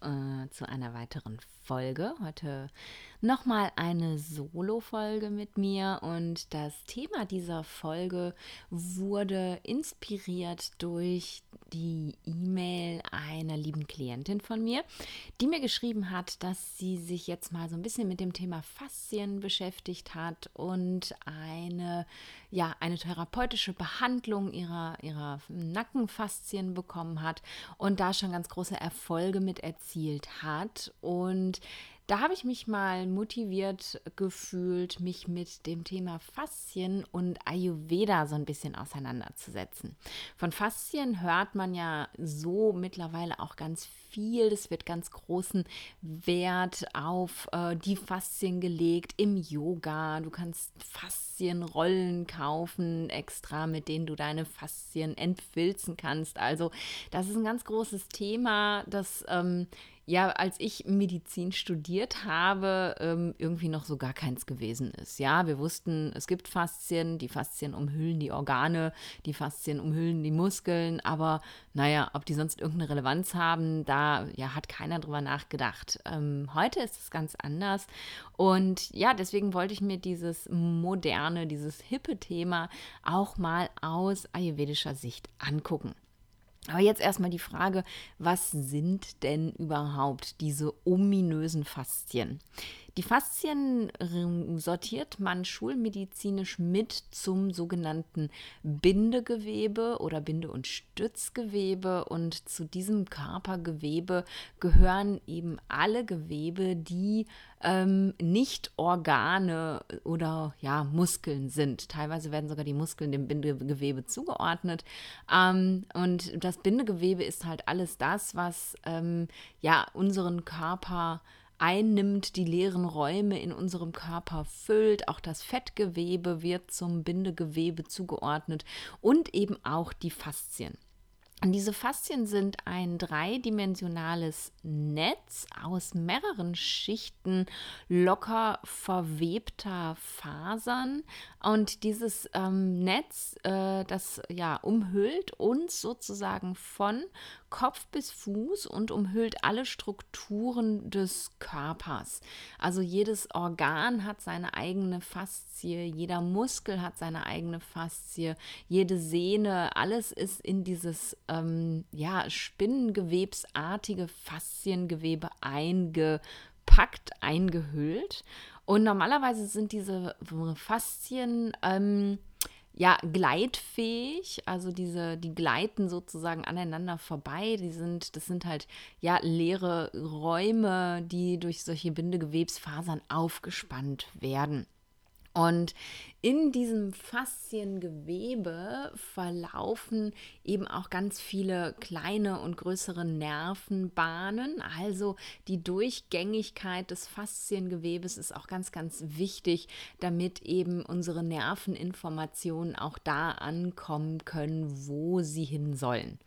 Äh, zu einer weiteren Folge. Heute nochmal eine Solo-Folge mit mir und das Thema dieser Folge wurde inspiriert durch die E-Mail einer lieben Klientin von mir, die mir geschrieben hat, dass sie sich jetzt mal so ein bisschen mit dem Thema Faszien beschäftigt hat und eine, ja, eine therapeutische Behandlung ihrer, ihrer Nackenfaszien bekommen hat und da schon ganz große Erfolge mit erzielt hat. Und da habe ich mich mal motiviert gefühlt, mich mit dem Thema Faszien und Ayurveda so ein bisschen auseinanderzusetzen. Von Faszien hört man ja so mittlerweile auch ganz viel. Es wird ganz großen Wert auf äh, die Faszien gelegt im Yoga. Du kannst Faszienrollen kaufen, extra, mit denen du deine Faszien entfilzen kannst. Also das ist ein ganz großes Thema, das ähm, ja, als ich Medizin studiert habe, ähm, irgendwie noch so gar keins gewesen ist. Ja, wir wussten, es gibt Faszien, die Faszien umhüllen die Organe, die Faszien umhüllen die Muskeln, aber naja, ob die sonst irgendeine Relevanz haben, da ja, hat keiner drüber nachgedacht. Ähm, heute ist es ganz anders und ja, deswegen wollte ich mir dieses moderne, dieses hippe Thema auch mal aus ayurvedischer Sicht angucken. Aber jetzt erstmal die Frage, was sind denn überhaupt diese ominösen Faszien? Die Faszien sortiert man schulmedizinisch mit zum sogenannten Bindegewebe oder Binde- und Stützgewebe. Und zu diesem Körpergewebe gehören eben alle Gewebe, die ähm, nicht Organe oder ja, Muskeln sind. Teilweise werden sogar die Muskeln dem Bindegewebe zugeordnet. Ähm, und das Bindegewebe ist halt alles das, was ähm, ja unseren Körper einnimmt, die leeren Räume in unserem Körper füllt. Auch das Fettgewebe wird zum Bindegewebe zugeordnet und eben auch die Faszien. Und diese Faszien sind ein dreidimensionales Netz aus mehreren Schichten locker verwebter Fasern. Und dieses ähm, Netz, äh, das ja umhüllt uns sozusagen von Kopf bis Fuß und umhüllt alle Strukturen des Körpers. Also jedes Organ hat seine eigene Faszie, jeder Muskel hat seine eigene Faszie, jede Sehne, alles ist in dieses ähm, ja, spinnengewebsartige Fasziengewebe eingepackt, eingehüllt. Und normalerweise sind diese Faszien ähm, ja, gleitfähig, also diese, die gleiten sozusagen aneinander vorbei. Die sind, das sind halt ja leere Räume, die durch solche Bindegewebsfasern aufgespannt werden. Und in diesem Fasziengewebe verlaufen eben auch ganz viele kleine und größere Nervenbahnen. Also die Durchgängigkeit des Fasziengewebes ist auch ganz, ganz wichtig, damit eben unsere Nerveninformationen auch da ankommen können, wo sie hin sollen.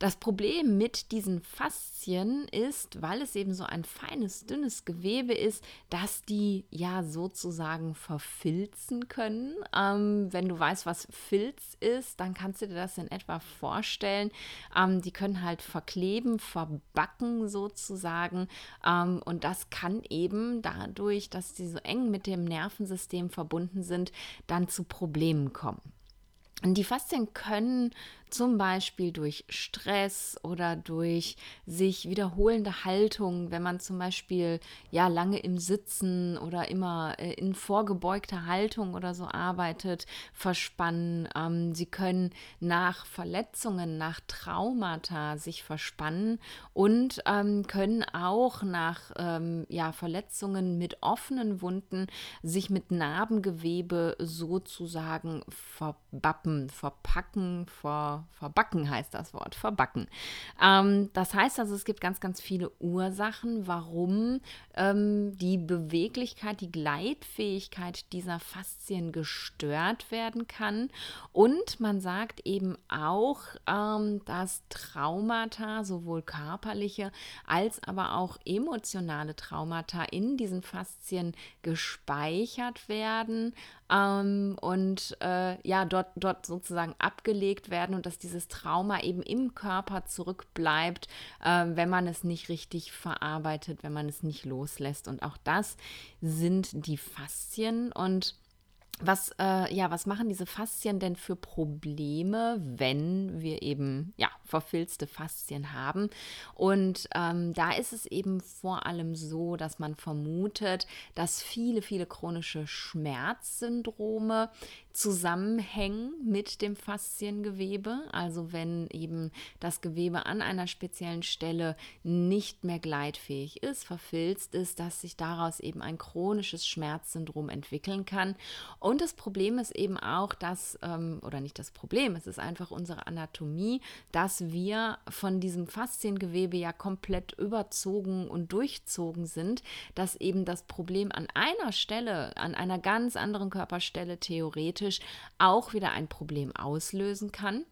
Das Problem mit diesen Faszien ist, weil es eben so ein feines, dünnes Gewebe ist, dass die ja sozusagen verfilzen können. Ähm, wenn du weißt, was Filz ist, dann kannst du dir das in etwa vorstellen. Ähm, die können halt verkleben, verbacken sozusagen. Ähm, und das kann eben dadurch, dass sie so eng mit dem Nervensystem verbunden sind, dann zu Problemen kommen. Und die Faszien können zum Beispiel durch Stress oder durch sich wiederholende Haltungen, wenn man zum Beispiel ja lange im Sitzen oder immer äh, in vorgebeugter Haltung oder so arbeitet, verspannen. Ähm, sie können nach Verletzungen, nach Traumata sich verspannen und ähm, können auch nach ähm, ja, Verletzungen mit offenen Wunden sich mit Narbengewebe sozusagen verbappen, verpacken, ver verbacken heißt das Wort, verbacken. Ähm, das heißt also, es gibt ganz, ganz viele Ursachen, warum ähm, die Beweglichkeit, die Gleitfähigkeit dieser Faszien gestört werden kann. Und man sagt eben auch, ähm, dass Traumata, sowohl körperliche als aber auch emotionale Traumata in diesen Faszien gespeichert werden ähm, und äh, ja, dort, dort sozusagen abgelegt werden und dass dieses Trauma eben im Körper zurückbleibt, äh, wenn man es nicht richtig verarbeitet, wenn man es nicht loslässt. Und auch das sind die Faszien und was, äh, ja, was machen diese Faszien denn für Probleme, wenn wir eben ja, verfilzte Faszien haben? Und ähm, da ist es eben vor allem so, dass man vermutet, dass viele, viele chronische Schmerzsyndrome zusammenhängen mit dem Fasziengewebe. Also wenn eben das Gewebe an einer speziellen Stelle nicht mehr gleitfähig ist, verfilzt ist, dass sich daraus eben ein chronisches Schmerzsyndrom entwickeln kann. Und das Problem ist eben auch, dass, ähm, oder nicht das Problem, es ist einfach unsere Anatomie, dass wir von diesem Fasziengewebe ja komplett überzogen und durchzogen sind, dass eben das Problem an einer Stelle, an einer ganz anderen Körperstelle theoretisch auch wieder ein Problem auslösen kann.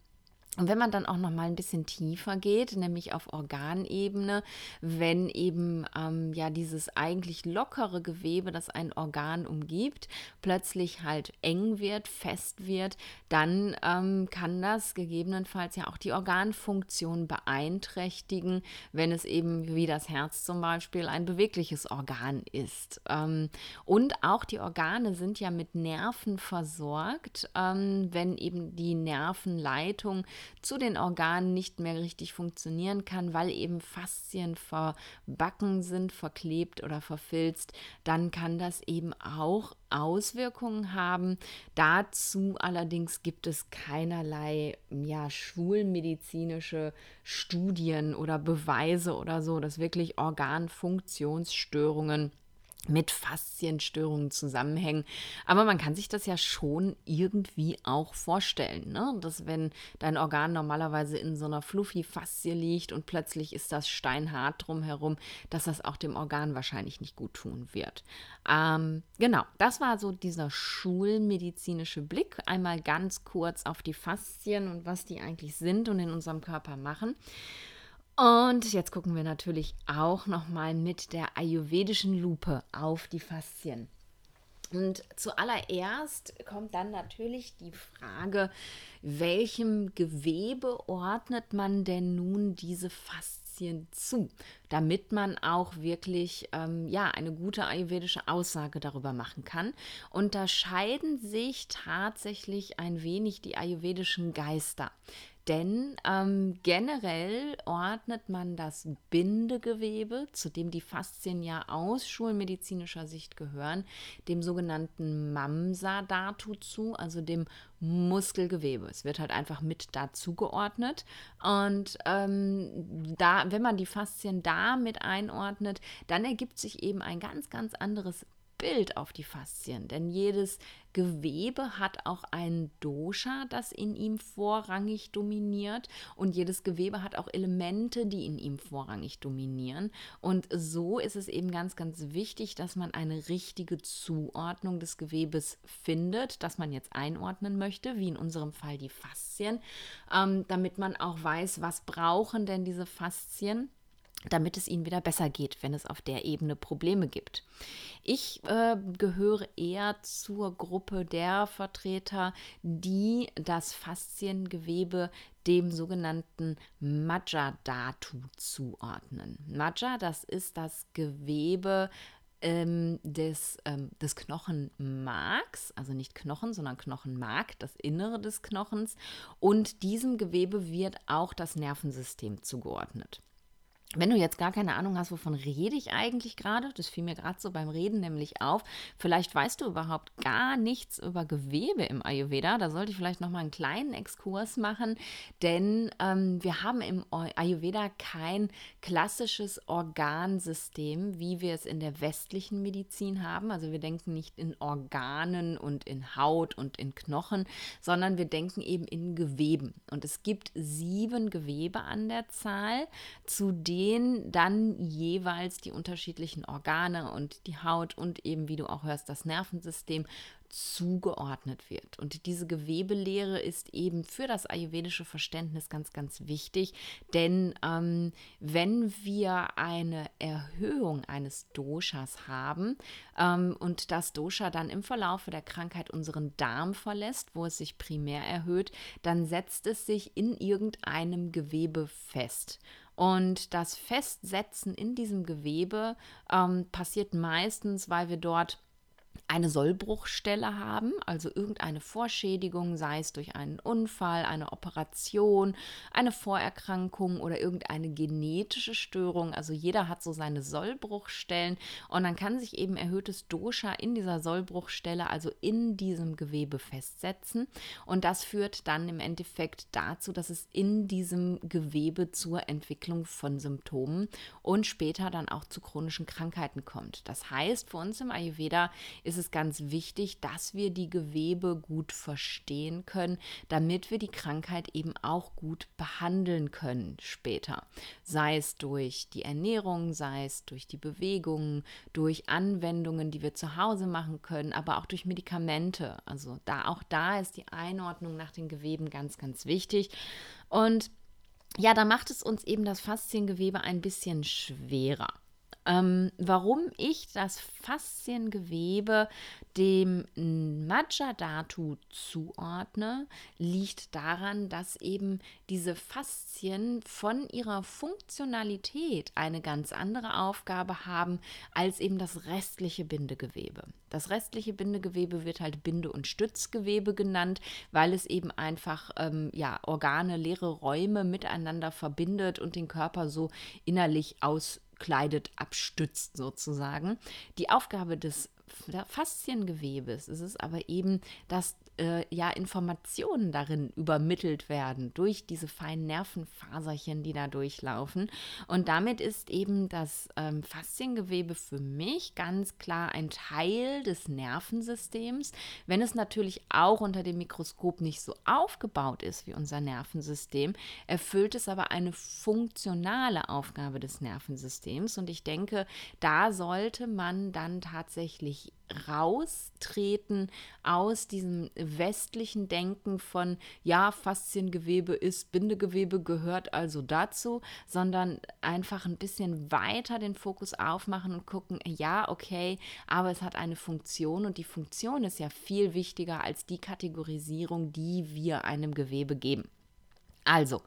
Und wenn man dann auch noch mal ein bisschen tiefer geht, nämlich auf Organebene, wenn eben ähm, ja dieses eigentlich lockere Gewebe, das ein Organ umgibt, plötzlich halt eng wird, fest wird, dann ähm, kann das gegebenenfalls ja auch die Organfunktion beeinträchtigen, wenn es eben wie das Herz zum Beispiel ein bewegliches Organ ist. Ähm, und auch die Organe sind ja mit Nerven versorgt, ähm, wenn eben die Nervenleitung zu den Organen nicht mehr richtig funktionieren kann, weil eben Faszien verbacken sind, verklebt oder verfilzt, dann kann das eben auch Auswirkungen haben. Dazu allerdings gibt es keinerlei ja, schulmedizinische Studien oder Beweise oder so, dass wirklich Organfunktionsstörungen mit Faszienstörungen zusammenhängen. Aber man kann sich das ja schon irgendwie auch vorstellen, ne? dass wenn dein Organ normalerweise in so einer fluffy Faszie liegt und plötzlich ist das steinhart drumherum, dass das auch dem Organ wahrscheinlich nicht gut tun wird. Ähm, genau, das war so dieser schulmedizinische Blick. Einmal ganz kurz auf die Faszien und was die eigentlich sind und in unserem Körper machen. Und jetzt gucken wir natürlich auch noch mal mit der ayurvedischen Lupe auf die Faszien. Und zuallererst kommt dann natürlich die Frage, welchem Gewebe ordnet man denn nun diese Faszien zu, damit man auch wirklich ähm, ja, eine gute ayurvedische Aussage darüber machen kann. Unterscheiden sich tatsächlich ein wenig die ayurvedischen Geister. Denn ähm, generell ordnet man das Bindegewebe, zu dem die Faszien ja aus schulmedizinischer Sicht gehören, dem sogenannten Mamsa-Datu zu, also dem Muskelgewebe. Es wird halt einfach mit dazu geordnet. Und ähm, da, wenn man die Faszien da mit einordnet, dann ergibt sich eben ein ganz, ganz anderes Bild auf die Faszien, denn jedes Gewebe hat auch ein Dosha, das in ihm vorrangig dominiert. Und jedes Gewebe hat auch Elemente, die in ihm vorrangig dominieren. Und so ist es eben ganz, ganz wichtig, dass man eine richtige Zuordnung des Gewebes findet, das man jetzt einordnen möchte, wie in unserem Fall die Faszien, ähm, damit man auch weiß, was brauchen denn diese Faszien damit es ihnen wieder besser geht, wenn es auf der Ebene Probleme gibt. Ich äh, gehöre eher zur Gruppe der Vertreter, die das Fasziengewebe dem sogenannten Majja-Datu zuordnen. Majja, das ist das Gewebe ähm, des, ähm, des Knochenmarks, also nicht Knochen, sondern Knochenmark, das Innere des Knochens. Und diesem Gewebe wird auch das Nervensystem zugeordnet. Wenn du jetzt gar keine Ahnung hast, wovon rede ich eigentlich gerade, das fiel mir gerade so beim Reden nämlich auf, vielleicht weißt du überhaupt gar nichts über Gewebe im Ayurveda, da sollte ich vielleicht noch mal einen kleinen Exkurs machen, denn ähm, wir haben im Ayurveda kein klassisches Organsystem, wie wir es in der westlichen Medizin haben. Also wir denken nicht in Organen und in Haut und in Knochen, sondern wir denken eben in Geweben. Und es gibt sieben Gewebe an der Zahl, zu denen denen dann jeweils die unterschiedlichen Organe und die Haut und eben, wie du auch hörst, das Nervensystem zugeordnet wird. Und diese Gewebelehre ist eben für das ayurvedische Verständnis ganz, ganz wichtig, denn ähm, wenn wir eine Erhöhung eines Doshas haben ähm, und das Dosha dann im Verlaufe der Krankheit unseren Darm verlässt, wo es sich primär erhöht, dann setzt es sich in irgendeinem Gewebe fest. Und das Festsetzen in diesem Gewebe ähm, passiert meistens, weil wir dort eine Sollbruchstelle haben, also irgendeine Vorschädigung, sei es durch einen Unfall, eine Operation, eine Vorerkrankung oder irgendeine genetische Störung. Also jeder hat so seine Sollbruchstellen und dann kann sich eben erhöhtes Dosha in dieser Sollbruchstelle, also in diesem Gewebe festsetzen und das führt dann im Endeffekt dazu, dass es in diesem Gewebe zur Entwicklung von Symptomen und später dann auch zu chronischen Krankheiten kommt. Das heißt, für uns im Ayurveda ist es ganz wichtig, dass wir die Gewebe gut verstehen können, damit wir die Krankheit eben auch gut behandeln können später. Sei es durch die Ernährung, sei es durch die Bewegungen, durch Anwendungen, die wir zu Hause machen können, aber auch durch Medikamente. Also da auch da ist die Einordnung nach den Geweben ganz, ganz wichtig. Und ja, da macht es uns eben das Fasziengewebe ein bisschen schwerer. Ähm, warum ich das Fasziengewebe dem Majadatu zuordne, liegt daran, dass eben diese Faszien von ihrer Funktionalität eine ganz andere Aufgabe haben als eben das restliche Bindegewebe. Das restliche Bindegewebe wird halt Binde- und Stützgewebe genannt, weil es eben einfach ähm, ja, Organe, leere Räume miteinander verbindet und den Körper so innerlich aus abkleidet, abstützt sozusagen. Die Aufgabe des Fasziengewebes ist es aber eben, dass äh, ja Informationen darin übermittelt werden durch diese feinen Nervenfaserchen, die da durchlaufen. Und damit ist eben das ähm, Fasziengewebe für mich ganz klar ein Teil des Nervensystems, wenn es natürlich auch unter dem Mikroskop nicht so aufgebaut ist wie unser Nervensystem, erfüllt es aber eine funktionale Aufgabe des Nervensystems. Und ich denke, da sollte man dann tatsächlich raustreten aus diesem westlichen Denken von, ja, Fasziengewebe ist Bindegewebe, gehört also dazu, sondern einfach ein bisschen weiter den Fokus aufmachen und gucken, ja, okay, aber es hat eine Funktion und die Funktion ist ja viel wichtiger als die Kategorisierung, die wir einem Gewebe geben. Also,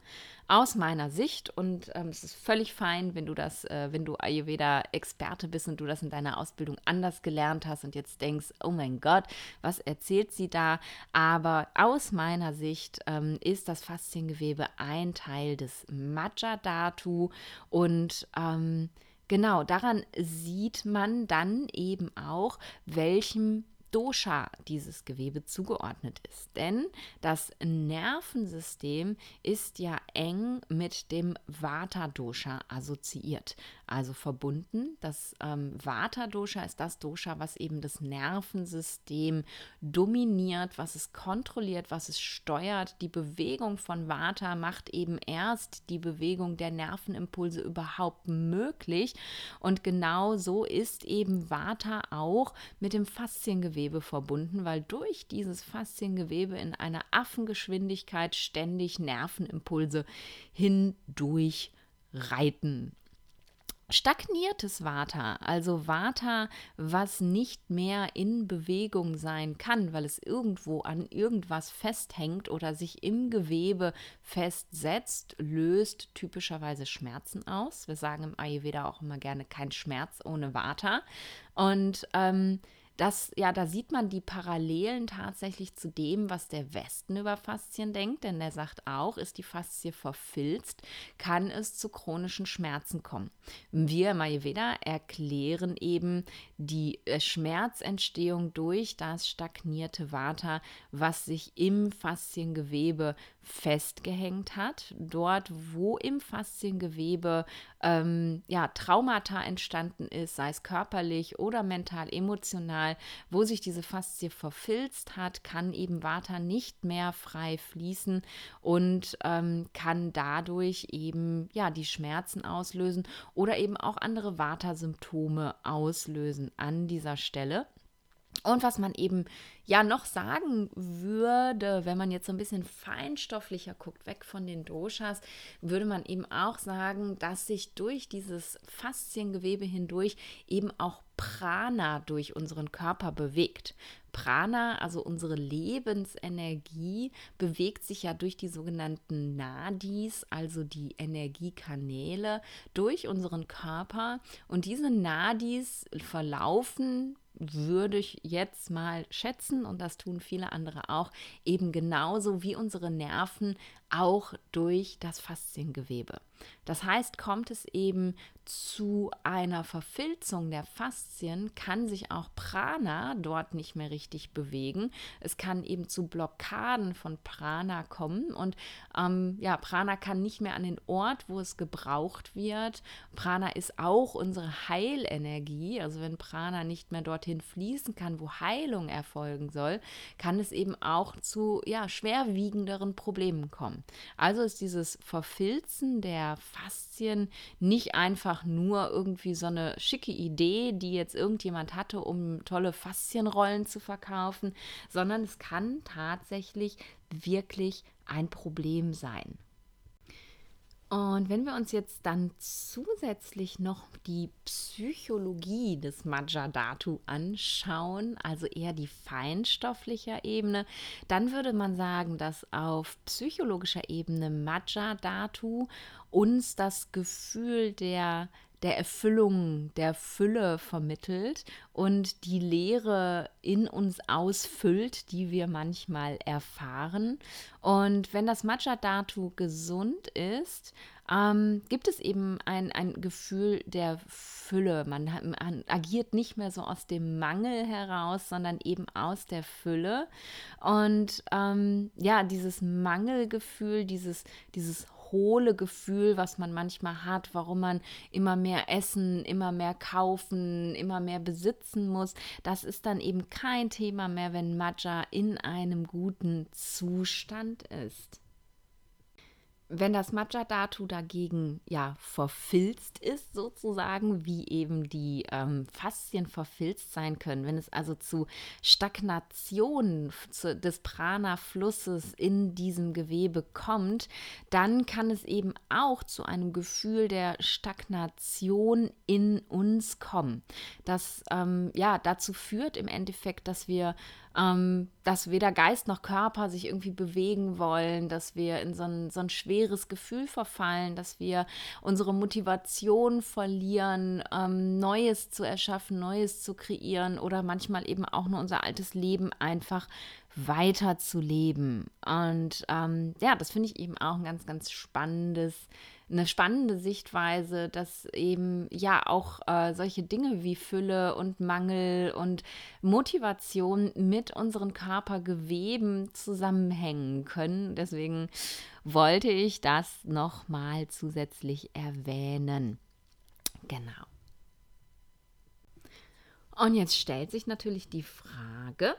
aus meiner Sicht und ähm, es ist völlig fein, wenn du das, äh, wenn du Ayurveda-Experte bist und du das in deiner Ausbildung anders gelernt hast und jetzt denkst, oh mein Gott, was erzählt sie da? Aber aus meiner Sicht ähm, ist das Fasziengewebe ein Teil des Majadatu und ähm, genau daran sieht man dann eben auch, welchem Dosha dieses Gewebe zugeordnet ist. Denn das Nervensystem ist ja eng mit dem Vata-Dosha assoziiert also verbunden. Das ähm, Vata-Dosha ist das Dosha, was eben das Nervensystem dominiert, was es kontrolliert, was es steuert. Die Bewegung von Vata macht eben erst die Bewegung der Nervenimpulse überhaupt möglich. Und genau so ist eben Vata auch mit dem Fasziengewebe verbunden, weil durch dieses Fasziengewebe in einer Affengeschwindigkeit ständig Nervenimpulse hindurch reiten stagniertes Vata, also Vata, was nicht mehr in Bewegung sein kann, weil es irgendwo an irgendwas festhängt oder sich im Gewebe festsetzt, löst typischerweise Schmerzen aus. Wir sagen im Ayurveda auch immer gerne kein Schmerz ohne Vata. Und ähm, das, ja, da sieht man die Parallelen tatsächlich zu dem, was der Westen über Faszien denkt, denn der sagt auch, ist die Faszie verfilzt, kann es zu chronischen Schmerzen kommen. Wir im Ayurveda erklären eben die äh, Schmerzentstehung durch das stagnierte Vata, was sich im Fasziengewebe festgehängt hat. Dort, wo im Fasziengewebe ähm, ja, Traumata entstanden ist, sei es körperlich oder mental, emotional, wo sich diese Faszie verfilzt hat, kann eben Vata nicht mehr frei fließen und ähm, kann dadurch eben ja die Schmerzen auslösen oder eben auch andere Vata-Symptome auslösen an dieser Stelle. Und was man eben ja noch sagen würde, wenn man jetzt so ein bisschen feinstofflicher guckt, weg von den Doshas, würde man eben auch sagen, dass sich durch dieses Fasziengewebe hindurch eben auch Prana durch unseren Körper bewegt. Prana, also unsere Lebensenergie, bewegt sich ja durch die sogenannten Nadis, also die Energiekanäle, durch unseren Körper. Und diese Nadis verlaufen würde ich jetzt mal schätzen, und das tun viele andere auch, eben genauso wie unsere Nerven auch durch das Fasziengewebe. Das heißt, kommt es eben zu einer Verfilzung der Faszien, kann sich auch Prana dort nicht mehr richtig bewegen. Es kann eben zu Blockaden von Prana kommen und ähm, ja, Prana kann nicht mehr an den Ort, wo es gebraucht wird. Prana ist auch unsere Heilenergie. Also wenn Prana nicht mehr dorthin fließen kann, wo Heilung erfolgen soll, kann es eben auch zu ja, schwerwiegenderen Problemen kommen. Also ist dieses Verfilzen der Faszien nicht einfach nur irgendwie so eine schicke Idee, die jetzt irgendjemand hatte, um tolle Faszienrollen zu verkaufen, sondern es kann tatsächlich wirklich ein Problem sein. Und wenn wir uns jetzt dann zusätzlich noch die Psychologie des Majadatu anschauen, also eher die feinstoffliche Ebene, dann würde man sagen, dass auf psychologischer Ebene Majadatu uns das Gefühl der der Erfüllung, der Fülle vermittelt und die Leere in uns ausfüllt, die wir manchmal erfahren. Und wenn das Matcha-Datu gesund ist, ähm, gibt es eben ein, ein Gefühl der Fülle. Man, man, agiert nicht mehr so aus dem Mangel heraus, sondern eben aus der Fülle. Und ähm, ja, dieses Mangelgefühl, dieses, dieses hohle Gefühl, was man manchmal hat, warum man immer mehr essen, immer mehr kaufen, immer mehr besitzen muss. Das ist dann eben kein Thema mehr, wenn Maja in einem guten Zustand ist. Wenn das Matcha-Datu dagegen ja verfilzt ist, sozusagen, wie eben die ähm, Faszien verfilzt sein können, wenn es also zu Stagnation zu, des Prana-Flusses in diesem Gewebe kommt, dann kann es eben auch zu einem Gefühl der Stagnation in uns kommen. Das ähm, ja dazu führt im Endeffekt, dass wir ähm, dass weder Geist noch Körper sich irgendwie bewegen wollen, dass wir in so ein, so ein schweres Gefühl verfallen, dass wir unsere Motivation verlieren, ähm, Neues zu erschaffen, Neues zu kreieren oder manchmal eben auch nur unser altes Leben einfach weiter zu leben. Und ähm, ja, das finde ich eben auch ein ganz, ganz spannendes eine spannende Sichtweise, dass eben ja auch äh, solche Dinge wie Fülle und Mangel und Motivation mit unseren Körpergeweben zusammenhängen können. Deswegen wollte ich das nochmal zusätzlich erwähnen. Genau. Und jetzt stellt sich natürlich die Frage,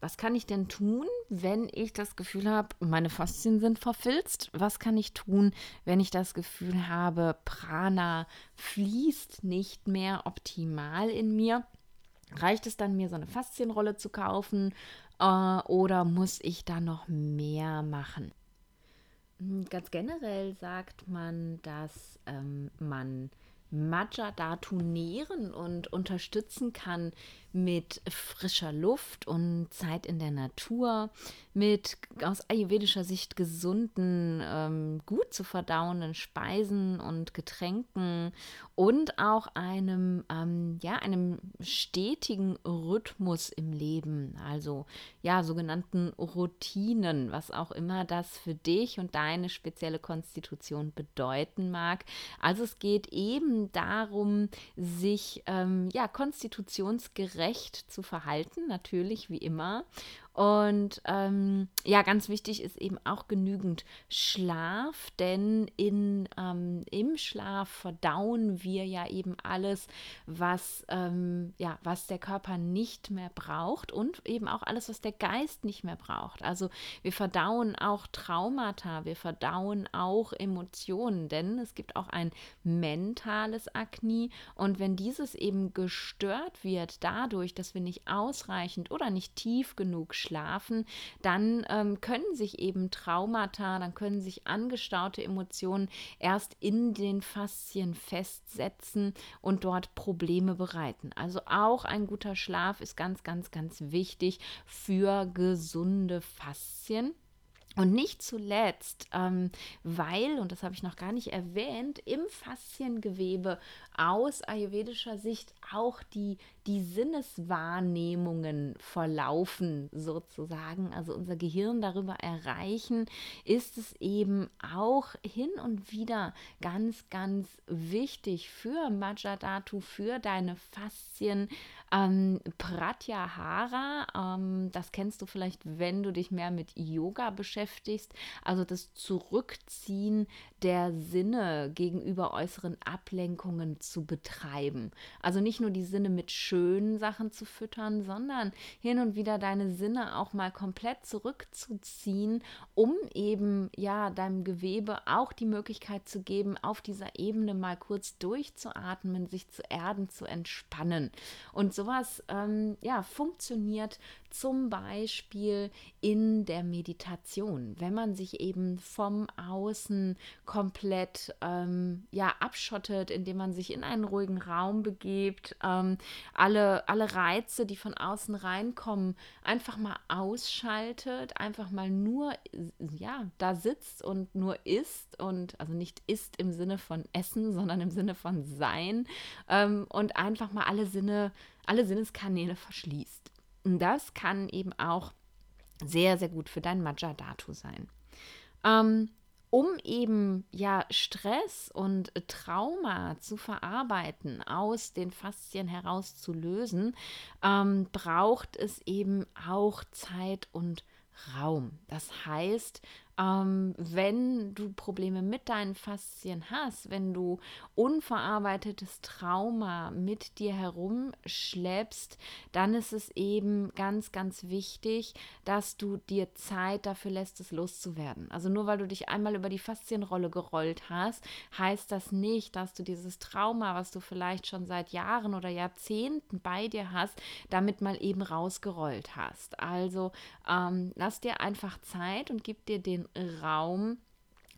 was kann ich denn tun, wenn ich das Gefühl habe, meine Faszien sind verfilzt? Was kann ich tun, wenn ich das Gefühl habe, Prana fließt nicht mehr optimal in mir? Reicht es dann, mir so eine Faszienrolle zu kaufen äh, oder muss ich da noch mehr machen? Hm, ganz generell sagt man, dass ähm, man Matcha dazu nähren und unterstützen kann, mit frischer Luft und Zeit in der Natur, mit aus ayurvedischer Sicht gesunden, ähm, gut zu verdauenden Speisen und Getränken und auch einem, ähm, ja, einem stetigen Rhythmus im Leben, also ja, sogenannten Routinen, was auch immer das für dich und deine spezielle Konstitution bedeuten mag. Also es geht eben darum, sich ähm, ja konstitutionsgerecht gerecht zu verhalten, natürlich wie immer. Und ähm, ja, ganz wichtig ist eben auch genügend Schlaf, denn in, ähm, im Schlaf verdauen wir ja eben alles, was, ähm, ja, was der Körper nicht mehr braucht und eben auch alles, was der Geist nicht mehr braucht. Also wir verdauen auch Traumata, wir verdauen auch Emotionen, denn es gibt auch ein mentales Akne und wenn dieses eben gestört wird dadurch, dass wir nicht ausreichend oder nicht tief genug schlafen, dann ähm, können sich eben Traumata, dann können sich angestaute Emotionen erst in den Faszien festsetzen und dort Probleme bereiten. Also auch ein guter Schlaf ist ganz, ganz, ganz wichtig für gesunde Faszien. Und nicht zuletzt, ähm, weil, und das habe ich noch gar nicht erwähnt, im Fasziengewebe aus ayurvedischer Sicht auch die, die Sinneswahrnehmungen verlaufen, sozusagen, also unser Gehirn darüber erreichen, ist es eben auch hin und wieder ganz, ganz wichtig für Majadatu, für deine Faszien. Ähm, Pratyahara, ähm, das kennst du vielleicht, wenn du dich mehr mit Yoga beschäftigst, also das Zurückziehen der Sinne gegenüber äußeren Ablenkungen zu betreiben. Also nicht nur die Sinne mit schönen Sachen zu füttern, sondern hin und wieder deine Sinne auch mal komplett zurückzuziehen, um eben ja deinem Gewebe auch die Möglichkeit zu geben, auf dieser Ebene mal kurz durchzuatmen, sich zu erden, zu entspannen. Und sowas ähm, ja funktioniert zum Beispiel in der Meditation, wenn man sich eben vom Außen komplett ähm, ja, abschottet, indem man sich in einen ruhigen Raum begibt, ähm, alle, alle Reize, die von außen reinkommen, einfach mal ausschaltet, einfach mal nur ja, da sitzt und nur isst und also nicht isst im Sinne von Essen, sondern im Sinne von Sein ähm, und einfach mal alle Sinne, alle Sinneskanäle verschließt. Das kann eben auch sehr, sehr gut für dein Majadatu sein. Ähm, um eben ja Stress und Trauma zu verarbeiten, aus den Faszien herauszulösen, ähm, braucht es eben auch Zeit und Raum. Das heißt, ähm, wenn du Probleme mit deinen Faszien hast, wenn du unverarbeitetes Trauma mit dir herumschleppst, dann ist es eben ganz, ganz wichtig, dass du dir Zeit dafür lässt, es loszuwerden. Also nur weil du dich einmal über die Faszienrolle gerollt hast, heißt das nicht, dass du dieses Trauma, was du vielleicht schon seit Jahren oder Jahrzehnten bei dir hast, damit mal eben rausgerollt hast. Also ähm, lass dir einfach Zeit und gib dir den Raum,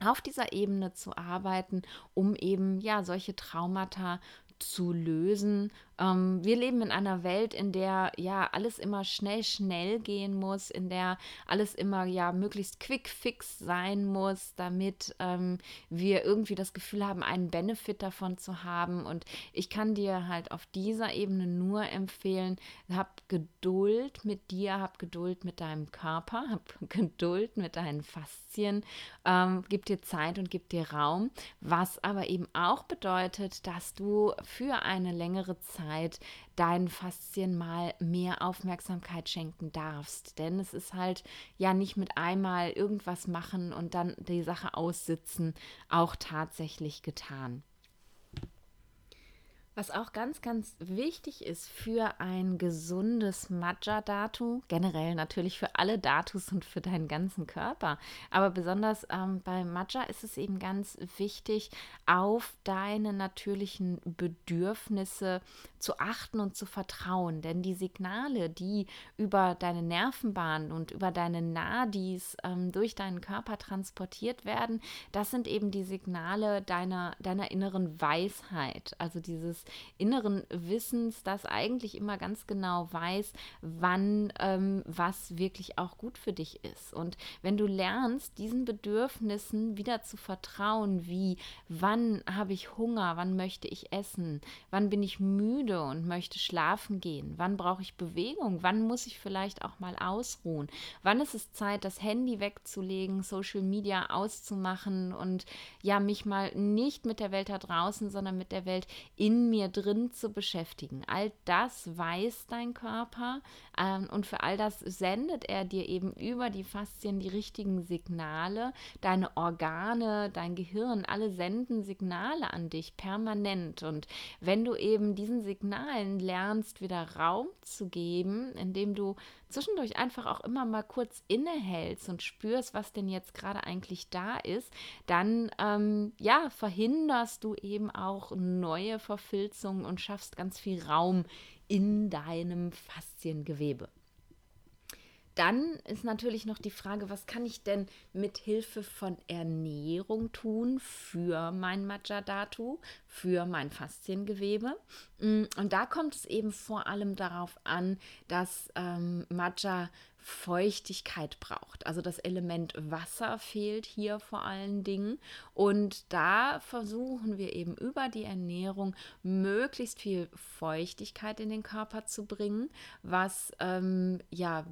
auf dieser Ebene zu arbeiten, um eben ja solche Traumata zu lösen ähm, wir leben in einer Welt, in der ja alles immer schnell, schnell gehen muss, in der alles immer ja möglichst quick fix sein muss, damit ähm, wir irgendwie das Gefühl haben, einen Benefit davon zu haben. Und ich kann dir halt auf dieser Ebene nur empfehlen, hab Geduld mit dir, hab Geduld mit deinem Körper, hab Geduld mit deinen Faszien, ähm, gib dir Zeit und gib dir Raum, was aber eben auch bedeutet, dass du für eine längere Zeit Zeit deinen Faszien mal mehr Aufmerksamkeit schenken darfst. Denn es ist halt ja nicht mit einmal irgendwas machen und dann die Sache aussitzen auch tatsächlich getan. Was auch ganz, ganz wichtig ist für ein gesundes Matcha-Datu, generell natürlich für alle Datus und für deinen ganzen Körper, aber besonders ähm, beim Matcha ist es eben ganz wichtig, auf deine natürlichen Bedürfnisse zu achten und zu vertrauen. Denn die Signale, die über deine Nervenbahn und über deine Nadis ähm, durch deinen Körper transportiert werden, das sind eben die Signale deiner, deiner inneren Weisheit, also dieses inneren Wissens, das eigentlich immer ganz genau weiß, wann ähm, was wirklich auch gut für dich ist. Und wenn du lernst, diesen Bedürfnissen wieder zu vertrauen, wie wann habe ich Hunger, wann möchte ich essen, wann bin ich müde und möchte schlafen gehen, wann brauche ich Bewegung, wann muss ich vielleicht auch mal ausruhen, wann ist es Zeit, das Handy wegzulegen, Social Media auszumachen und ja, mich mal nicht mit der Welt da draußen, sondern mit der Welt in mir drin zu beschäftigen. All das weiß dein Körper ähm, und für all das sendet er dir eben über die Faszien die richtigen Signale. Deine Organe, dein Gehirn, alle senden Signale an dich permanent. Und wenn du eben diesen Signalen lernst, wieder Raum zu geben, indem du zwischendurch einfach auch immer mal kurz innehältst und spürst, was denn jetzt gerade eigentlich da ist, dann ähm, ja, verhinderst du eben auch neue Verfilzungen und schaffst ganz viel Raum in deinem Fasziengewebe. Dann ist natürlich noch die Frage, was kann ich denn mit Hilfe von Ernährung tun für mein Majadatu, für mein Fasziengewebe? Mm, und da kommt es eben vor allem darauf an, dass ähm, Maja Feuchtigkeit braucht. Also das Element Wasser fehlt hier vor allen Dingen. Und da versuchen wir eben über die Ernährung möglichst viel Feuchtigkeit in den Körper zu bringen, was ähm, ja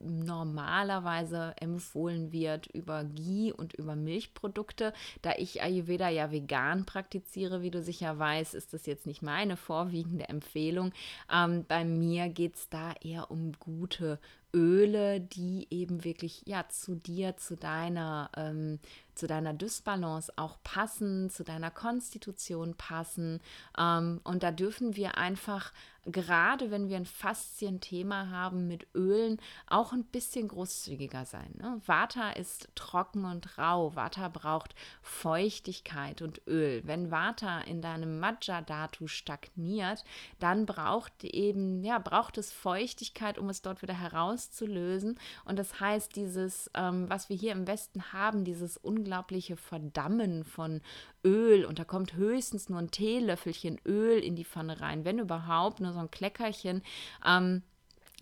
normalerweise empfohlen wird über Ghee und über Milchprodukte. Da ich Ayurveda ja vegan praktiziere, wie du sicher weißt, ist das jetzt nicht meine vorwiegende Empfehlung. Ähm, bei mir geht es da eher um gute Öle, die eben wirklich ja zu dir, zu deiner ähm, zu deiner Dysbalance auch passen, zu deiner Konstitution passen. Ähm, und da dürfen wir einfach, gerade wenn wir ein Faszienthema haben mit Ölen, auch ein bisschen großzügiger sein. Ne? Vata ist trocken und rau. Vata braucht Feuchtigkeit und Öl. Wenn Vata in deinem Majja-Dhatu stagniert, dann braucht eben, ja, braucht es Feuchtigkeit, um es dort wieder herauszulösen. Und das heißt, dieses, ähm, was wir hier im Westen haben, dieses unglaubliche unglaubliche Verdammen von Öl und da kommt höchstens nur ein Teelöffelchen Öl in die Pfanne rein, wenn überhaupt nur so ein Kleckerchen. Ähm,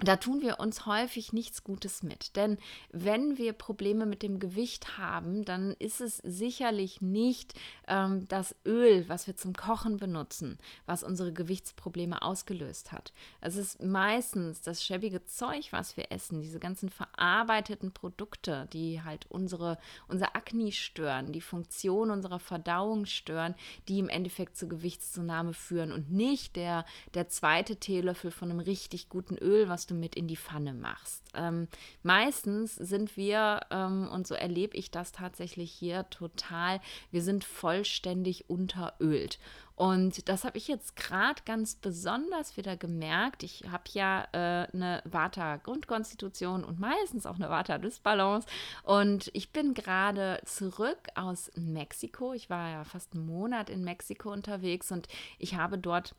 da tun wir uns häufig nichts Gutes mit. Denn wenn wir Probleme mit dem Gewicht haben, dann ist es sicherlich nicht ähm, das Öl, was wir zum Kochen benutzen, was unsere Gewichtsprobleme ausgelöst hat. Es ist meistens das schäbige Zeug, was wir essen, diese ganzen verarbeiteten Produkte, die halt unsere, unser Akne stören, die Funktion unserer Verdauung stören, die im Endeffekt zur Gewichtszunahme führen und nicht der, der zweite Teelöffel von einem richtig guten Öl, was du du mit in die Pfanne machst. Ähm, meistens sind wir, ähm, und so erlebe ich das tatsächlich hier total, wir sind vollständig unterölt. Und das habe ich jetzt gerade ganz besonders wieder gemerkt. Ich habe ja äh, eine Vata-Grundkonstitution und meistens auch eine Vata-Dysbalance. Und ich bin gerade zurück aus Mexiko. Ich war ja fast einen Monat in Mexiko unterwegs und ich habe dort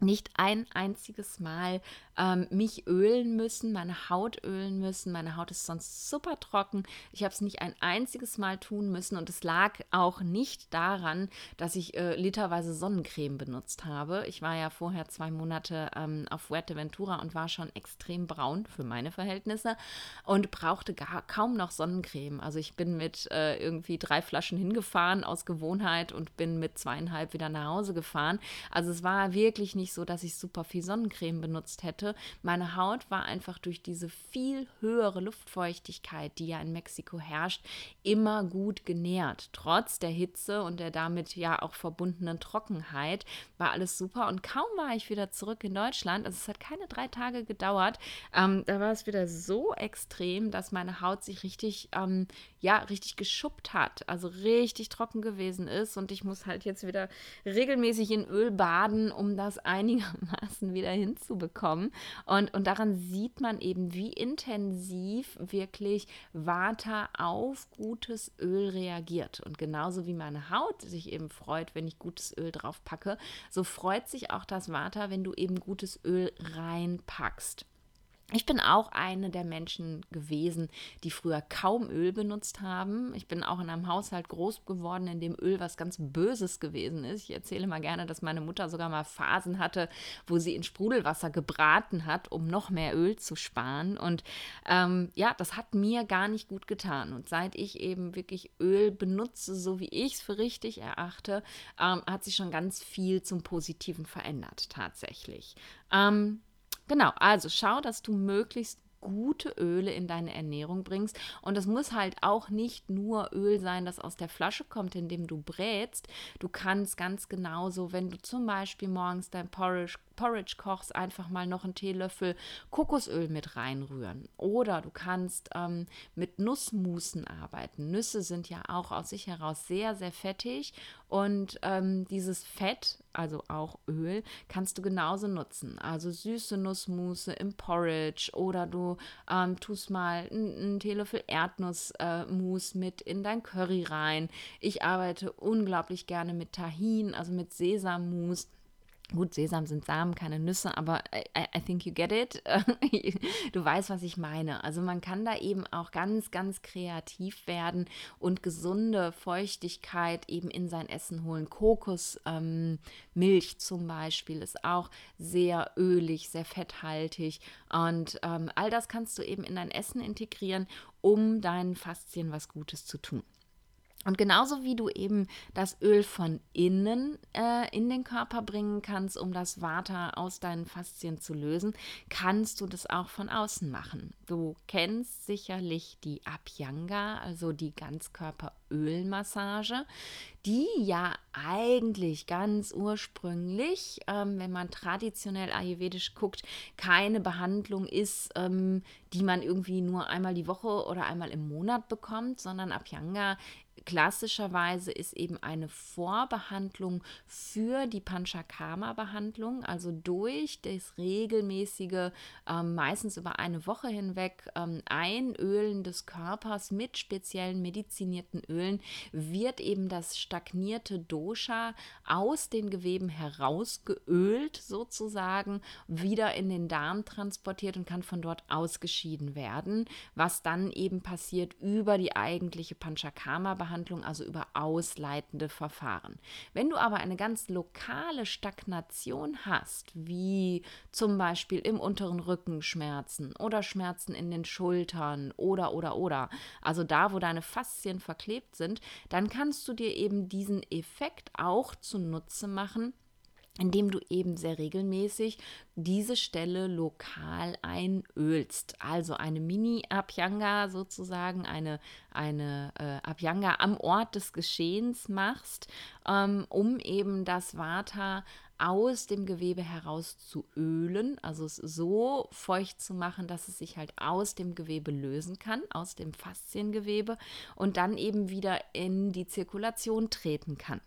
nicht ein einziges Mal ähm, mich ölen müssen, meine Haut ölen müssen. Meine Haut ist sonst super trocken. Ich habe es nicht ein einziges Mal tun müssen und es lag auch nicht daran, dass ich äh, literweise Sonnencreme benutzt habe. Ich war ja vorher zwei Monate ähm, auf Fuerteventura und war schon extrem braun für meine Verhältnisse und brauchte gar, kaum noch Sonnencreme. Also ich bin mit äh, irgendwie drei Flaschen hingefahren aus Gewohnheit und bin mit zweieinhalb wieder nach Hause gefahren. Also es war wirklich nicht nicht so, dass ich super viel Sonnencreme benutzt hätte. Meine Haut war einfach durch diese viel höhere Luftfeuchtigkeit, die ja in Mexiko herrscht, immer gut genährt. Trotz der Hitze und der damit ja auch verbundenen Trockenheit war alles super. Und kaum war ich wieder zurück in Deutschland, also es hat keine drei Tage gedauert, ähm, da war es wieder so extrem, dass meine Haut sich richtig, ähm, ja, richtig geschuppt hat, also richtig trocken gewesen ist. Und ich muss halt jetzt wieder regelmäßig in Öl baden, um das ein einigermaßen wieder hinzubekommen. Und, und daran sieht man eben, wie intensiv wirklich Vata auf gutes Öl reagiert. Und genauso wie meine Haut sich eben freut, wenn ich gutes Öl drauf packe, so freut sich auch das Vata, wenn du eben gutes Öl reinpackst. Ich bin auch eine der Menschen gewesen, die früher kaum Öl benutzt haben. Ich bin auch in einem Haushalt groß geworden, in dem Öl was ganz Böses gewesen ist. Ich erzähle mal gerne, dass meine Mutter sogar mal Phasen hatte, wo sie in Sprudelwasser gebraten hat, um noch mehr Öl zu sparen. Und ähm, ja, das hat mir gar nicht gut getan. Und seit ich eben wirklich Öl benutze, so wie ich es für richtig erachte, ähm, hat sich schon ganz viel zum Positiven verändert, tatsächlich. Ähm, Genau, also schau, dass du möglichst gute Öle in deine Ernährung bringst. Und es muss halt auch nicht nur Öl sein, das aus der Flasche kommt, indem du brätst. Du kannst ganz genauso, wenn du zum Beispiel morgens dein Porridge, Porridge kochst, einfach mal noch einen Teelöffel Kokosöl mit reinrühren. Oder du kannst ähm, mit Nussmusen arbeiten. Nüsse sind ja auch aus sich heraus sehr, sehr fettig. Und ähm, dieses Fett, also auch Öl, kannst du genauso nutzen. Also süße Nussmusse im Porridge oder du ähm, tust mal einen Teelöffel Erdnussmus äh, mit in dein Curry rein. Ich arbeite unglaublich gerne mit Tahin, also mit Sesammus Gut, Sesam sind Samen, keine Nüsse, aber I, I, think you get it. du weißt, was ich meine. Also man kann da eben auch ganz, ganz kreativ werden und gesunde Feuchtigkeit eben in sein Essen holen. Kokosmilch ähm, zum Beispiel ist auch sehr ölig, sehr fetthaltig und ähm, all das kannst du eben in dein Essen integrieren, um deinen Faszien was Gutes zu tun. Und genauso wie du eben das Öl von innen äh, in den Körper bringen kannst, um das Vata aus deinen Faszien zu lösen, kannst du das auch von außen machen. Du kennst sicherlich die Abhyanga, also die Ganzkörperölmassage, die ja eigentlich ganz ursprünglich, ähm, wenn man traditionell ayurvedisch guckt, keine Behandlung ist, ähm, die man irgendwie nur einmal die Woche oder einmal im Monat bekommt, sondern Abhyanga klassischerweise ist eben eine Vorbehandlung für die Panchakarma-Behandlung, also durch das regelmäßige, ähm, meistens über eine Woche hinweg, ähm, Einölen des Körpers mit speziellen medizinierten Ölen, wird eben das stagnierte Dosha aus den Geweben herausgeölt, sozusagen, wieder in den Darm transportiert und kann von dort ausgeschieden werden, was dann eben passiert über die eigentliche Panchakarma-Behandlung Behandlung, also über ausleitende Verfahren. Wenn du aber eine ganz lokale Stagnation hast, wie zum Beispiel im unteren Rücken Schmerzen oder Schmerzen in den Schultern oder oder oder, also da, wo deine Faszien verklebt sind, dann kannst du dir eben diesen Effekt auch zunutze machen, indem du eben sehr regelmäßig diese Stelle lokal einölst. Also eine Mini-Abhyanga sozusagen, eine, eine äh, Abhyanga am Ort des Geschehens machst, ähm, um eben das Vata aus dem Gewebe heraus zu ölen, also es so feucht zu machen, dass es sich halt aus dem Gewebe lösen kann, aus dem Fasziengewebe und dann eben wieder in die Zirkulation treten kann.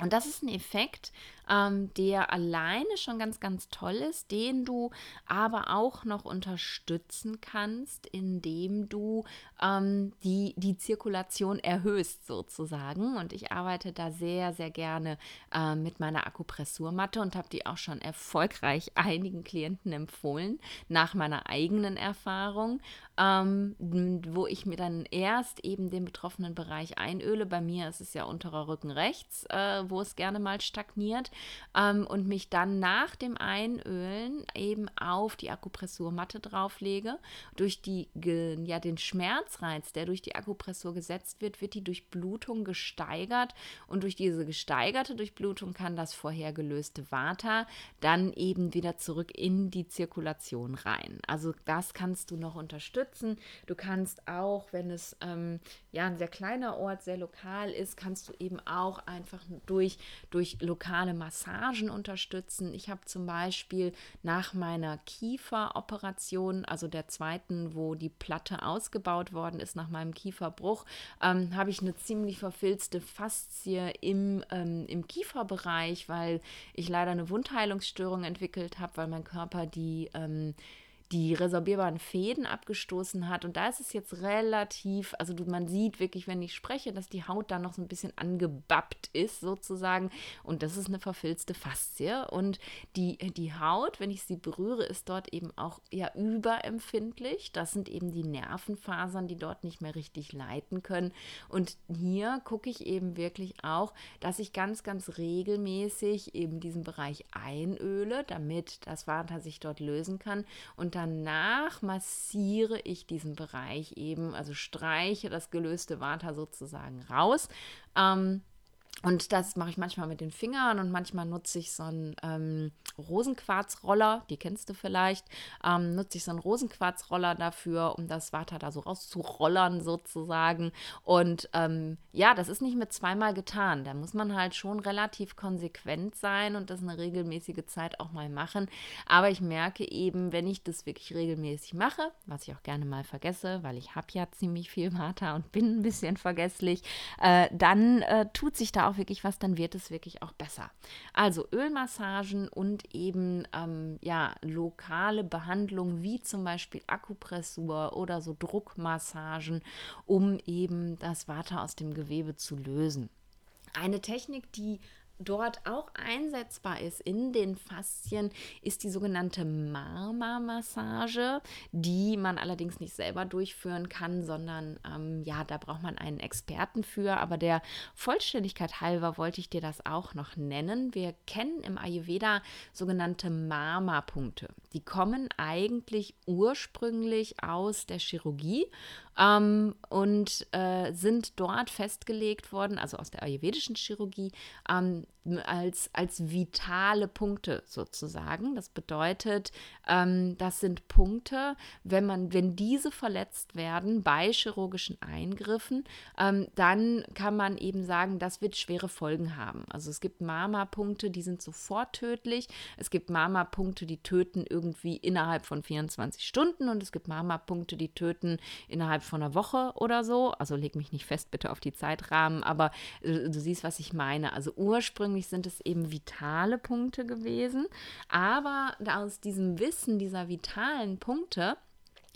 Und das ist ein Effekt, ähm, der alleine schon ganz, ganz toll ist, den du aber auch noch unterstützen kannst, indem du ähm, die, die Zirkulation erhöhst sozusagen. Und ich arbeite da sehr, sehr gerne äh, mit meiner Akupressurmatte und habe die auch schon erfolgreich einigen Klienten empfohlen, nach meiner eigenen Erfahrung, ähm, wo ich mir dann erst eben den betroffenen Bereich einöle. Bei mir ist es ja unterer Rücken rechts, äh, wo es gerne mal stagniert ähm, und mich dann nach dem Einölen eben auf die Akupressurmatte drauflege. Durch die, ja, den Schmerzreiz, der durch die Akupressur gesetzt wird, wird die Durchblutung gesteigert und durch diese gesteigerte Durchblutung kann das vorher gelöste Vata dann eben wieder zurück in die Zirkulation rein. Also das kannst du noch unterstützen. Du kannst auch, wenn es ähm, ja ein sehr kleiner Ort, sehr lokal ist, kannst du eben auch einfach durch, durch lokale Massagen unterstützen. Ich habe zum Beispiel nach meiner Kieferoperation, also der zweiten, wo die Platte ausgebaut worden ist nach meinem Kieferbruch, ähm, habe ich eine ziemlich verfilzte Faszie im, ähm, im Kieferbereich, weil ich leider eine Wundheilungsstörung entwickelt habe, weil mein Körper die ähm, die resorbierbaren Fäden abgestoßen hat. Und da ist es jetzt relativ, also du, man sieht wirklich, wenn ich spreche, dass die Haut da noch so ein bisschen angebappt ist, sozusagen. Und das ist eine verfilzte Faszie. Und die, die Haut, wenn ich sie berühre, ist dort eben auch ja überempfindlich. Das sind eben die Nervenfasern, die dort nicht mehr richtig leiten können. Und hier gucke ich eben wirklich auch, dass ich ganz, ganz regelmäßig eben diesen Bereich einöle, damit das Vata sich dort lösen kann. Und danach massiere ich diesen Bereich eben, also streiche das gelöste Vata sozusagen raus. Ähm, und das mache ich manchmal mit den Fingern und manchmal nutze ich so einen ähm, Rosenquarzroller, die kennst du vielleicht. Ähm, nutze ich so einen Rosenquarzroller dafür, um das Water da so rauszurollern sozusagen. Und ähm, ja, das ist nicht mit zweimal getan. Da muss man halt schon relativ konsequent sein und das eine regelmäßige Zeit auch mal machen. Aber ich merke eben, wenn ich das wirklich regelmäßig mache, was ich auch gerne mal vergesse, weil ich habe ja ziemlich viel Water und bin ein bisschen vergesslich, äh, dann äh, tut sich da auch wirklich was, dann wird es wirklich auch besser. Also Ölmassagen und eben ähm, ja, lokale Behandlungen wie zum Beispiel Akupressur oder so Druckmassagen, um eben das Water aus dem Gewebe zu lösen. Eine Technik, die dort auch einsetzbar ist in den Faszien, ist die sogenannte Marma-Massage, die man allerdings nicht selber durchführen kann, sondern ähm, ja, da braucht man einen Experten für. Aber der Vollständigkeit halber wollte ich dir das auch noch nennen. Wir kennen im Ayurveda sogenannte Marma-Punkte. Die kommen eigentlich ursprünglich aus der Chirurgie ähm, und äh, sind dort festgelegt worden, also aus der ayurvedischen Chirurgie, ähm, als, als vitale Punkte sozusagen. Das bedeutet, ähm, das sind Punkte, wenn man, wenn diese verletzt werden bei chirurgischen Eingriffen, ähm, dann kann man eben sagen, das wird schwere Folgen haben. Also es gibt Mama-Punkte, die sind sofort tödlich. Es gibt Mama-Punkte, die töten irgendwie innerhalb von 24 Stunden und es gibt Mama-Punkte, die töten innerhalb von einer Woche oder so. Also leg mich nicht fest bitte auf die Zeitrahmen, aber äh, du siehst, was ich meine. Also ursprünglich sind es eben vitale Punkte gewesen, aber aus diesem Wissen dieser vitalen Punkte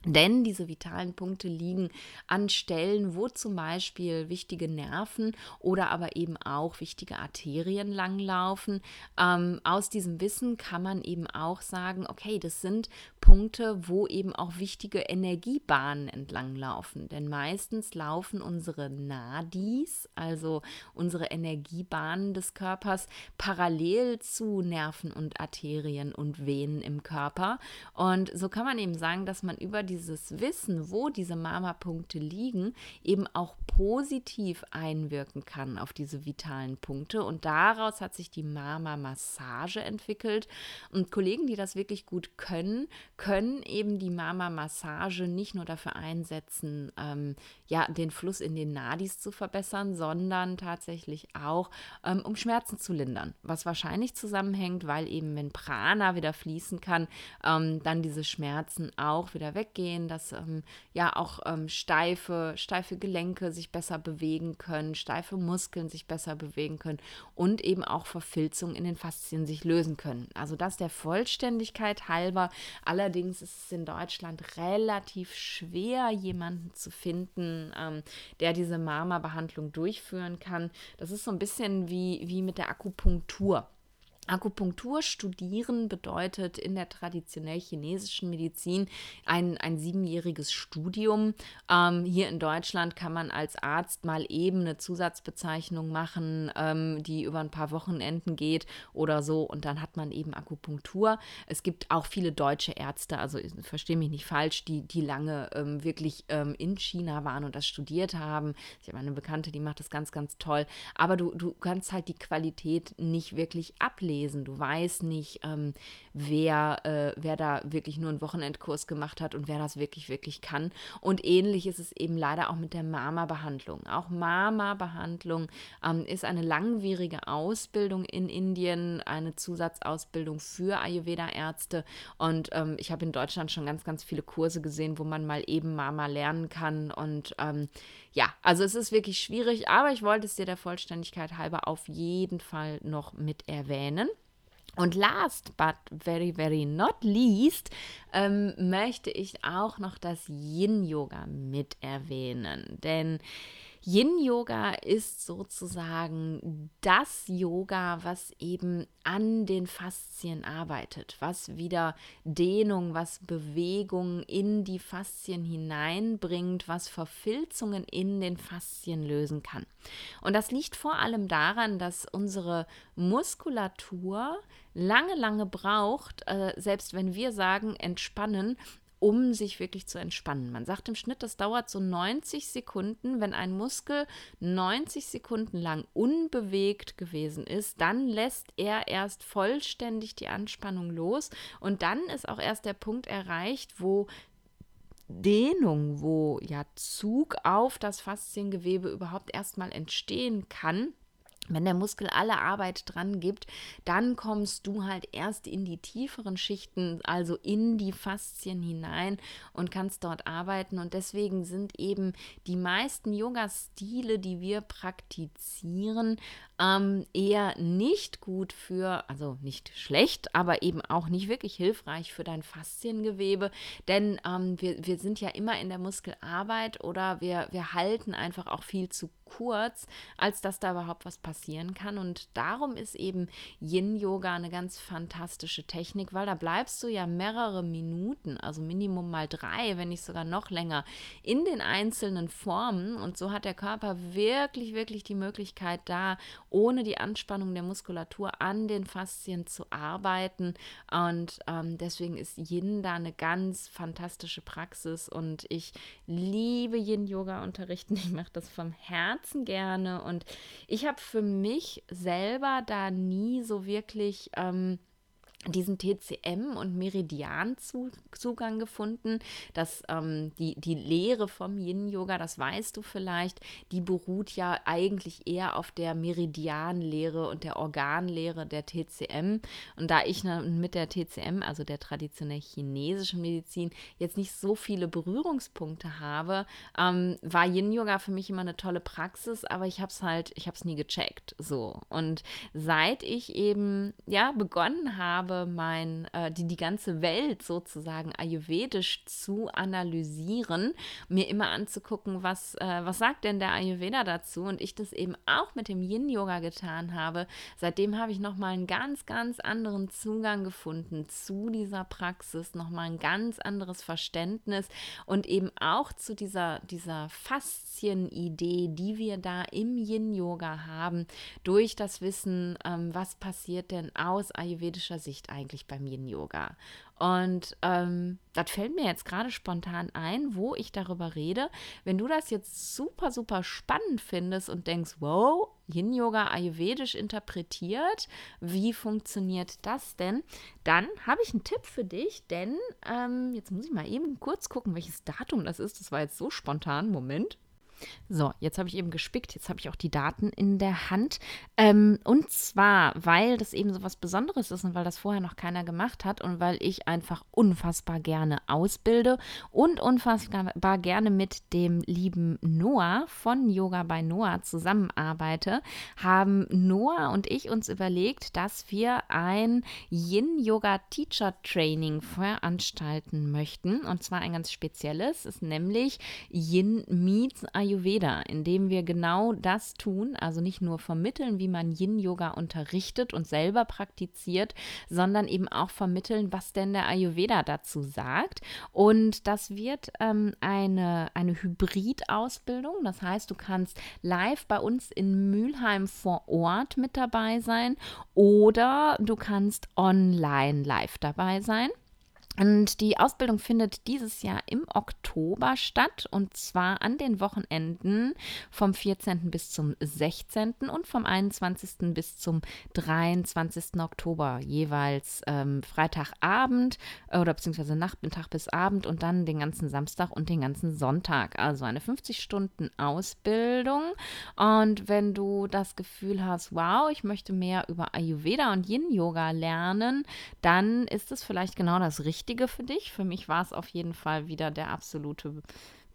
denn diese vitalen Punkte liegen an Stellen, wo zum Beispiel wichtige Nerven oder aber eben auch wichtige Arterien langlaufen. Ähm, aus diesem Wissen kann man eben auch sagen, okay, das sind Punkte, wo eben auch wichtige Energiebahnen entlanglaufen. Denn meistens laufen unsere Nadis, also unsere Energiebahnen des Körpers, parallel zu Nerven und Arterien und Venen im Körper. Und so kann man eben sagen, dass man über die dieses Wissen, wo diese Mama-Punkte liegen, eben auch positiv einwirken kann auf diese vitalen Punkte. Und daraus hat sich die Mama-Massage entwickelt. Und Kollegen, die das wirklich gut können, können eben die Mama-Massage nicht nur dafür einsetzen, ähm, ja, den Fluss in den Nadis zu verbessern, sondern tatsächlich auch, ähm, um Schmerzen zu lindern. Was wahrscheinlich zusammenhängt, weil eben, wenn Prana wieder fließen kann, ähm, dann diese Schmerzen auch wieder weggehen gehen, dass ähm, ja auch ähm, steife, steife Gelenke sich besser bewegen können, steife Muskeln sich besser bewegen können und eben auch Verfilzungen in den Faszien sich lösen können. Also das der Vollständigkeit halber. Allerdings ist es in Deutschland relativ schwer, jemanden zu finden, ähm, der diese Marma-Behandlung durchführen kann. Das ist so ein bisschen wie, wie mit der Akupunktur. Akupunktur studieren bedeutet in der traditionell chinesischen Medizin ein, ein siebenjähriges Studium. Ähm, hier in Deutschland kann man als Arzt mal eben eine Zusatzbezeichnung machen, ähm, die über ein paar Wochenenden geht oder so und dann hat man eben Akupunktur. Es gibt auch viele deutsche Ärzte, also verstehe mich nicht falsch, die, die lange ähm, wirklich ähm, in China waren und das studiert haben. Ich habe eine Bekannte, die macht das ganz, ganz toll. Aber du, du kannst halt die Qualität nicht wirklich ablesen lesen. Du weißt nicht, ähm, wer, äh, wer da wirklich nur einen Wochenendkurs gemacht hat und wer das wirklich, wirklich kann. Und ähnlich ist es eben leider auch mit der Mama-Behandlung. Auch Mama-Behandlung ähm, ist eine langwierige Ausbildung in Indien, eine Zusatzausbildung für Ayurveda-Ärzte. Und ähm, ich habe in Deutschland schon ganz, ganz viele Kurse gesehen, wo man mal eben Mama lernen kann. Und ähm, ja, also es ist wirklich schwierig, aber ich wollte es dir der Vollständigkeit halber auf jeden Fall noch mit erwähnen. Und last but very, very not least ähm, möchte ich auch noch das Yin-Yoga mit erwähnen. Denn Yin-Yoga ist sozusagen das Yoga, was eben an den Faszien arbeitet, was wieder Dehnung, was Bewegung in die Faszien hineinbringt, was Verfilzungen in den Faszien lösen kann. Und das liegt vor allem daran, dass unsere Muskulatur lange, lange braucht, äh, selbst wenn wir sagen, entspannen, um sich wirklich zu entspannen. Man sagt im Schnitt, das dauert so 90 Sekunden. Wenn ein Muskel 90 Sekunden lang unbewegt gewesen ist, dann lässt er erst vollständig die Anspannung los und dann ist auch erst der Punkt erreicht, wo Dehnung, wo ja Zug auf das Fasziengewebe überhaupt erstmal entstehen kann wenn der Muskel alle Arbeit dran gibt, dann kommst du halt erst in die tieferen Schichten, also in die Faszien hinein und kannst dort arbeiten. Und deswegen sind eben die meisten Yoga-Stile, die wir praktizieren, ähm, eher nicht gut für, also nicht schlecht, aber eben auch nicht wirklich hilfreich für dein Fasziengewebe. Denn ähm, wir, wir sind ja immer in der Muskelarbeit oder wir, wir halten einfach auch viel zu kurz, als dass da überhaupt was passieren kann. Und darum ist eben Yin-Yoga eine ganz fantastische Technik, weil da bleibst du ja mehrere Minuten, also Minimum mal drei, wenn nicht sogar noch länger, in den einzelnen Formen. Und so hat der Körper wirklich, wirklich die Möglichkeit, da ohne die Anspannung der Muskulatur an den Faszien zu arbeiten. Und ähm, deswegen ist Yin da eine ganz fantastische Praxis. Und ich liebe Yin-Yoga unterrichten. Ich mache das vom Herzen Herzen gerne. Und ich habe für mich selber da nie so wirklich ähm, diesen TCM und Meridian-Zugang gefunden. dass ähm, die, die Lehre vom Yin-Yoga, das weißt du vielleicht, die beruht ja eigentlich eher auf der Meridian-Lehre und der Organlehre der TCM. Und da ich mit der TCM, also der traditionell chinesischen Medizin, jetzt nicht so viele Berührungspunkte habe, ähm, war Yin-Yoga für mich immer eine tolle Praxis, aber ich habe es halt, ich habe es nie gecheckt. So. Und seit ich eben, ja, begonnen habe, habe, mein, äh, die, die ganze Welt sozusagen ayurvedisch zu analysieren, mir immer anzugucken, was, äh, was sagt denn der Ayurveda dazu und ich das eben auch mit dem Yin-Yoga getan habe. Seitdem habe ich nochmal einen ganz, ganz anderen Zugang gefunden zu dieser Praxis, nochmal ein ganz anderes Verständnis und eben auch zu dieser, dieser Faszien-Idee, die wir da im Yin-Yoga haben, durch das Wissen, ähm, was passiert denn aus ayurvedischer Sicht Sicht eigentlich beim Yin-Yoga? Und ähm, das fällt mir jetzt gerade spontan ein, wo ich darüber rede. Wenn du das jetzt super, super spannend findest und denkst, wow, Yin-Yoga ayurvedisch interpretiert, wie funktioniert das denn? Dann habe ich einen Tipp für dich, denn ähm, jetzt muss ich mal eben kurz gucken, welches Datum das ist. Das war jetzt so spontan. Moment. So, jetzt habe ich eben gespickt, jetzt habe ich auch die Daten in der Hand. Ähm, und zwar, weil das eben so was Besonderes ist und weil das vorher noch keiner gemacht hat und weil ich einfach unfassbar gerne ausbilde und unfassbar gerne mit dem lieben Noah von Yoga bei Noah zusammenarbeite, haben Noah und ich uns überlegt, dass wir ein Yin-Yoga Teacher Training veranstalten möchten. Und zwar ein ganz spezielles, ist nämlich Yin Meets Ayurveda. Ayurveda, indem wir genau das tun, also nicht nur vermitteln, wie man Yin-Yoga unterrichtet und selber praktiziert, sondern eben auch vermitteln, was denn der Ayurveda dazu sagt. Und das wird ähm, eine, eine Hybrid-Ausbildung. Das heißt, du kannst live bei uns in Mülheim vor Ort mit dabei sein oder du kannst online live dabei sein. Und die Ausbildung findet dieses Jahr im Oktober statt und zwar an den Wochenenden vom 14. bis zum 16. und vom 21. bis zum 23. Oktober jeweils ähm, Freitagabend äh, oder beziehungsweise Nachmittag bis Abend und dann den ganzen Samstag und den ganzen Sonntag. Also eine 50 Stunden Ausbildung. Und wenn du das Gefühl hast, wow, ich möchte mehr über Ayurveda und Yin Yoga lernen, dann ist es vielleicht genau das Richtige Richtige für dich. Für mich war es auf jeden Fall wieder der absolute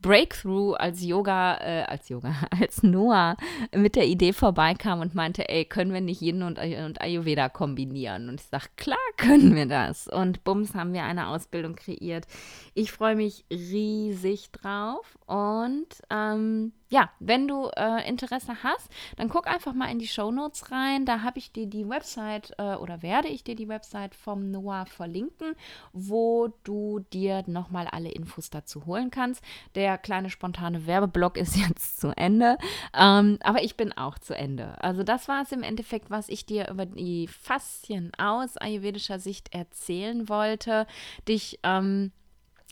Breakthrough als Yoga, äh, als Yoga, als Noah mit der Idee vorbeikam und meinte, ey, können wir nicht Yin und, und Ayurveda kombinieren? Und ich sage, klar können wir das. Und bums haben wir eine Ausbildung kreiert. Ich freue mich riesig drauf und ähm, ja, wenn du äh, Interesse hast, dann guck einfach mal in die Show Notes rein. Da habe ich dir die Website äh, oder werde ich dir die Website vom Noah verlinken, wo du dir nochmal alle Infos dazu holen kannst. Der kleine spontane Werbeblock ist jetzt zu Ende, ähm, aber ich bin auch zu Ende. Also das war es im Endeffekt, was ich dir über die Faszien aus ayurvedischer Sicht erzählen wollte. Dich ähm,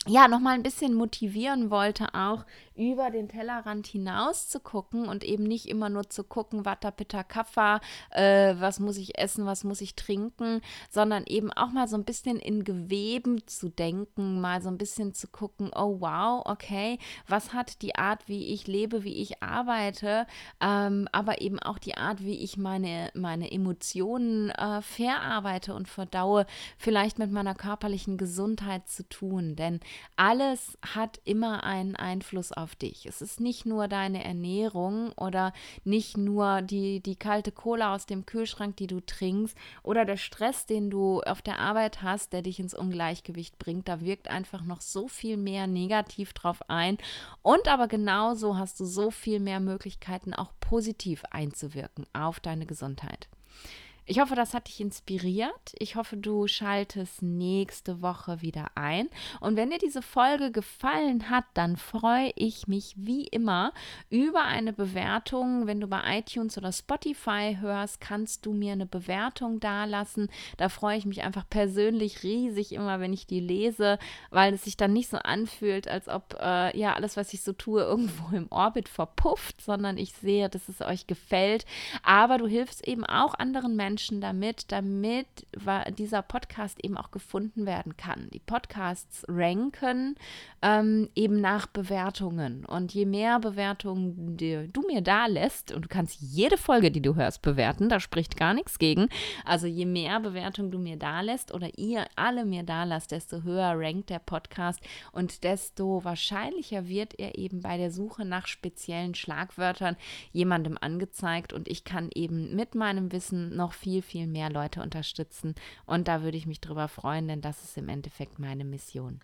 ja, nochmal ein bisschen motivieren wollte, auch über den Tellerrand hinaus zu gucken und eben nicht immer nur zu gucken, Vata Pitta Kapha, äh, was muss ich essen, was muss ich trinken, sondern eben auch mal so ein bisschen in Geweben zu denken, mal so ein bisschen zu gucken, oh wow, okay, was hat die Art, wie ich lebe, wie ich arbeite, ähm, aber eben auch die Art, wie ich meine, meine Emotionen äh, verarbeite und verdaue, vielleicht mit meiner körperlichen Gesundheit zu tun, denn alles hat immer einen Einfluss auf dich. Es ist nicht nur deine Ernährung oder nicht nur die, die kalte Cola aus dem Kühlschrank, die du trinkst oder der Stress, den du auf der Arbeit hast, der dich ins Ungleichgewicht bringt. Da wirkt einfach noch so viel mehr negativ drauf ein. Und aber genauso hast du so viel mehr Möglichkeiten, auch positiv einzuwirken auf deine Gesundheit. Ich hoffe, das hat dich inspiriert. Ich hoffe, du schaltest nächste Woche wieder ein. Und wenn dir diese Folge gefallen hat, dann freue ich mich wie immer über eine Bewertung. Wenn du bei iTunes oder Spotify hörst, kannst du mir eine Bewertung dalassen. Da freue ich mich einfach persönlich riesig immer, wenn ich die lese, weil es sich dann nicht so anfühlt, als ob äh, ja alles, was ich so tue, irgendwo im Orbit verpufft, sondern ich sehe, dass es euch gefällt. Aber du hilfst eben auch anderen Menschen Menschen damit, damit dieser Podcast eben auch gefunden werden kann. Die Podcasts ranken ähm, eben nach Bewertungen. Und je mehr Bewertungen du mir da lässt, und du kannst jede Folge, die du hörst, bewerten, da spricht gar nichts gegen. Also je mehr Bewertungen du mir da lässt oder ihr alle mir da lasst, desto höher rankt der Podcast und desto wahrscheinlicher wird er eben bei der Suche nach speziellen Schlagwörtern jemandem angezeigt und ich kann eben mit meinem Wissen noch viel viel, viel mehr Leute unterstützen. Und da würde ich mich drüber freuen, denn das ist im Endeffekt meine Mission.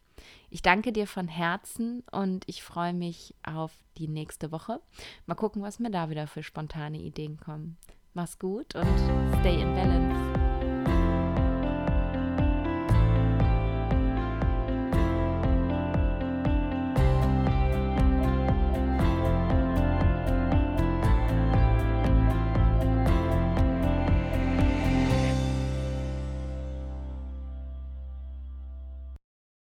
Ich danke dir von Herzen und ich freue mich auf die nächste Woche. Mal gucken, was mir da wieder für spontane Ideen kommen. Mach's gut und stay in balance.